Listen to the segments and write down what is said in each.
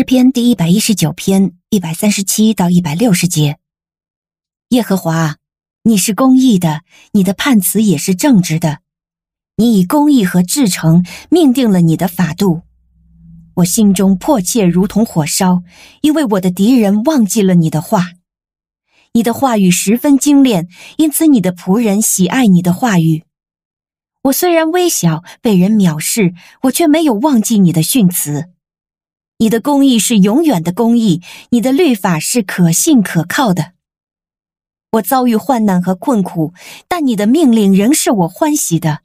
诗篇第一百一十九篇一百三十七到一百六十节。耶和华，你是公义的，你的判词也是正直的。你以公义和至诚命定了你的法度。我心中迫切如同火烧，因为我的敌人忘记了你的话。你的话语十分精炼，因此你的仆人喜爱你的话语。我虽然微小，被人藐视，我却没有忘记你的训词。你的公义是永远的公义，你的律法是可信可靠的。我遭遇患难和困苦，但你的命令仍是我欢喜的。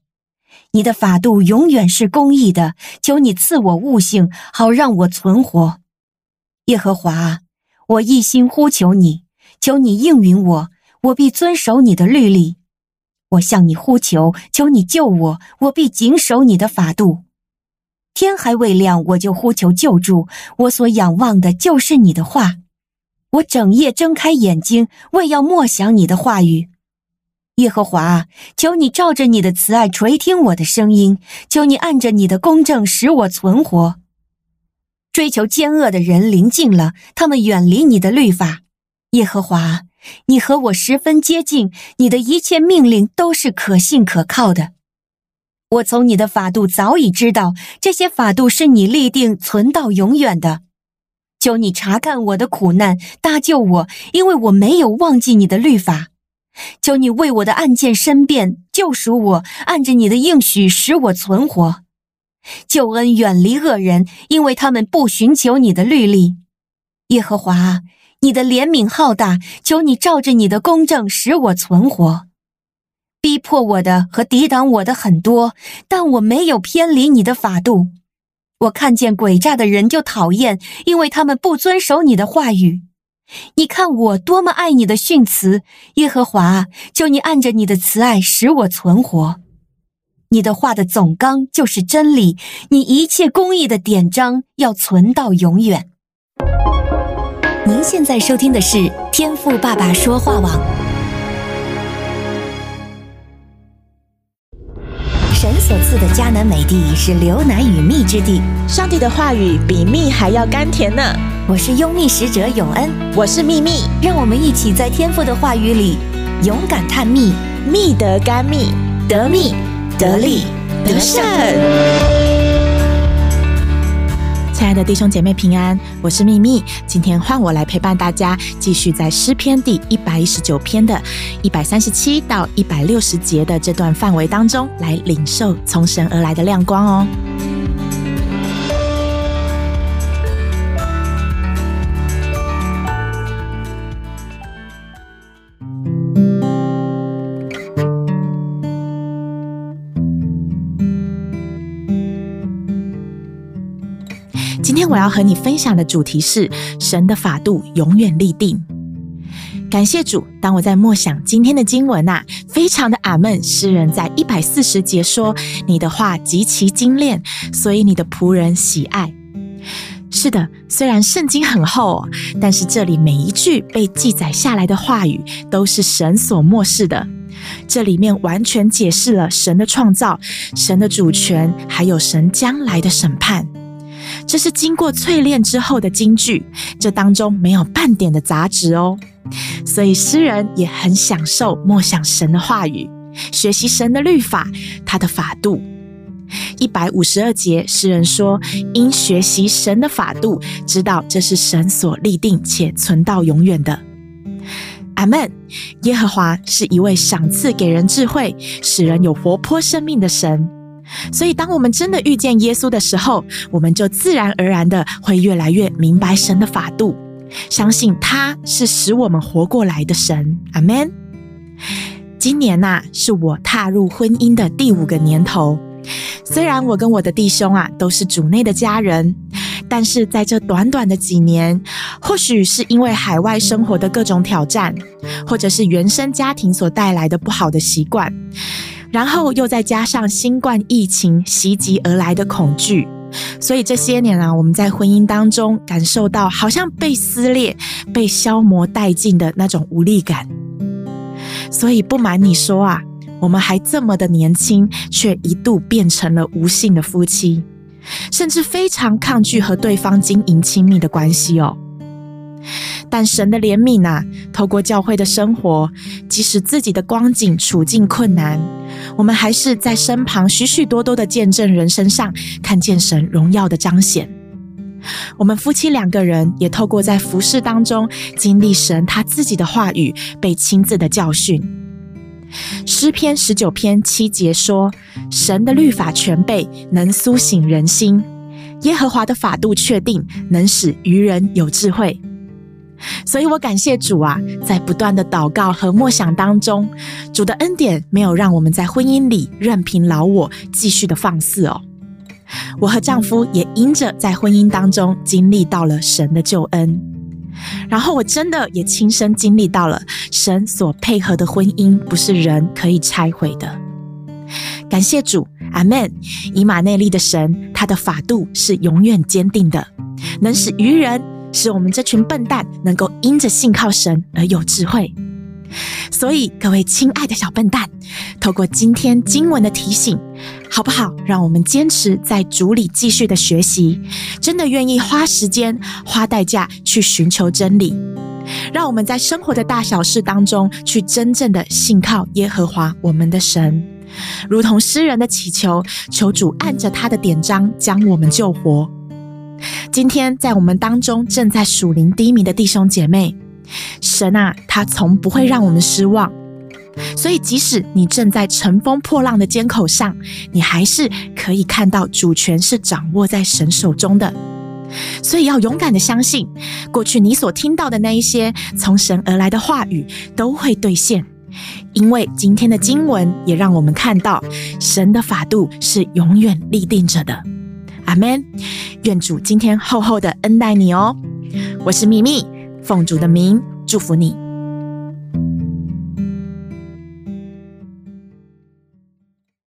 你的法度永远是公义的，求你赐我悟性，好让我存活。耶和华，我一心呼求你，求你应允我，我必遵守你的律例。我向你呼求，求你救我，我必谨守你的法度。天还未亮，我就呼求救助，我所仰望的就是你的话。我整夜睁开眼睛，为要默想你的话语。耶和华，求你照着你的慈爱垂听我的声音，求你按着你的公正使我存活。追求奸恶的人临近了，他们远离你的律法。耶和华，你和我十分接近，你的一切命令都是可信可靠的。我从你的法度早已知道，这些法度是你立定存到永远的。求你查看我的苦难，搭救我，因为我没有忘记你的律法。求你为我的案件申辩，救赎我，按着你的应许使我存活。救恩远离恶人，因为他们不寻求你的律例。耶和华，你的怜悯浩大，求你照着你的公正使我存活。逼迫我的和抵挡我的很多，但我没有偏离你的法度。我看见诡诈的人就讨厌，因为他们不遵守你的话语。你看我多么爱你的训词，耶和华，求你按着你的慈爱使我存活。你的话的总纲就是真理，你一切公义的典章要存到永远。您现在收听的是天赋爸爸说话网。所赐的迦南美地是流奶与蜜之地，上帝的话语比蜜还要甘甜呢。我是拥蜜使者永恩，我是蜜蜜，让我们一起在天父的话语里勇敢探蜜，蜜得甘蜜，得蜜得利得胜。亲爱的弟兄姐妹平安，我是秘密，今天换我来陪伴大家，继续在诗篇第一百一十九篇的一百三十七到一百六十节的这段范围当中，来领受从神而来的亮光哦。今天我要和你分享的主题是神的法度永远立定。感谢主，当我在默想今天的经文啊，非常的阿闷。诗人在一百四十节说：“你的话极其精炼，所以你的仆人喜爱。”是的，虽然圣经很厚，但是这里每一句被记载下来的话语都是神所默示的。这里面完全解释了神的创造、神的主权，还有神将来的审判。这是经过淬炼之后的金句，这当中没有半点的杂质哦。所以诗人也很享受默想神的话语，学习神的律法，他的法度。一百五十二节，诗人说：“因学习神的法度，知道这是神所立定且存到永远的。”阿门。耶和华是一位赏赐给人智慧、使人有活泼生命的神。所以，当我们真的遇见耶稣的时候，我们就自然而然的会越来越明白神的法度，相信他是使我们活过来的神。阿们。今年呐、是我踏入婚姻的第五个年头。虽然我跟我的弟兄啊都是主内的家人，但是在这短短的几年，或许是因为海外生活的各种挑战，或者是原生家庭所带来的不好的习惯。然后又再加上新冠疫情袭击而来的恐惧，所以这些年啊，我们在婚姻当中感受到好像被撕裂、被消磨殆尽的那种无力感。所以不瞒你说啊，我们还这么的年轻，却一度变成了无性的夫妻。甚至非常抗拒和对方经营亲密的关系哦。但神的怜悯啊，透过教会的生活，即使自己的光景处境困难，我们还是在身旁许许多多的见证人身上看见神荣耀的彰显。我们夫妻两个人也透过在服事当中经历神他自己的话语，被亲自的教训。诗篇十九篇七节说：“神的律法全备，能苏醒人心；耶和华的法度确定，能使愚人有智慧。”所以我感谢主啊，在不断的祷告和默想当中，主的恩典没有让我们在婚姻里任凭老我继续的放肆哦。我和丈夫也因着在婚姻当中经历到了神的救恩，然后我真的也亲身经历到了神所配合的婚姻不是人可以拆毁的。感谢主，阿门。以马内利的神，他的法度是永远坚定的，能使愚人。使我们这群笨蛋能够因着信靠神而有智慧。所以，各位亲爱的小笨蛋，透过今天经文的提醒，好不好？让我们坚持在主里继续的学习，真的愿意花时间、花代价去寻求真理。让我们在生活的大小事当中，去真正的信靠耶和华我们的神，如同诗人的祈求，求主按着他的典章将我们救活。今天在我们当中正在属灵低迷的弟兄姐妹，神啊，他从不会让我们失望。所以，即使你正在乘风破浪的肩口上，你还是可以看到主权是掌握在神手中的。所以，要勇敢的相信，过去你所听到的那一些从神而来的话语都会兑现，因为今天的经文也让我们看到神的法度是永远立定着的。阿门，愿主今天厚厚的恩待你哦。我是秘密，奉主的名祝福你。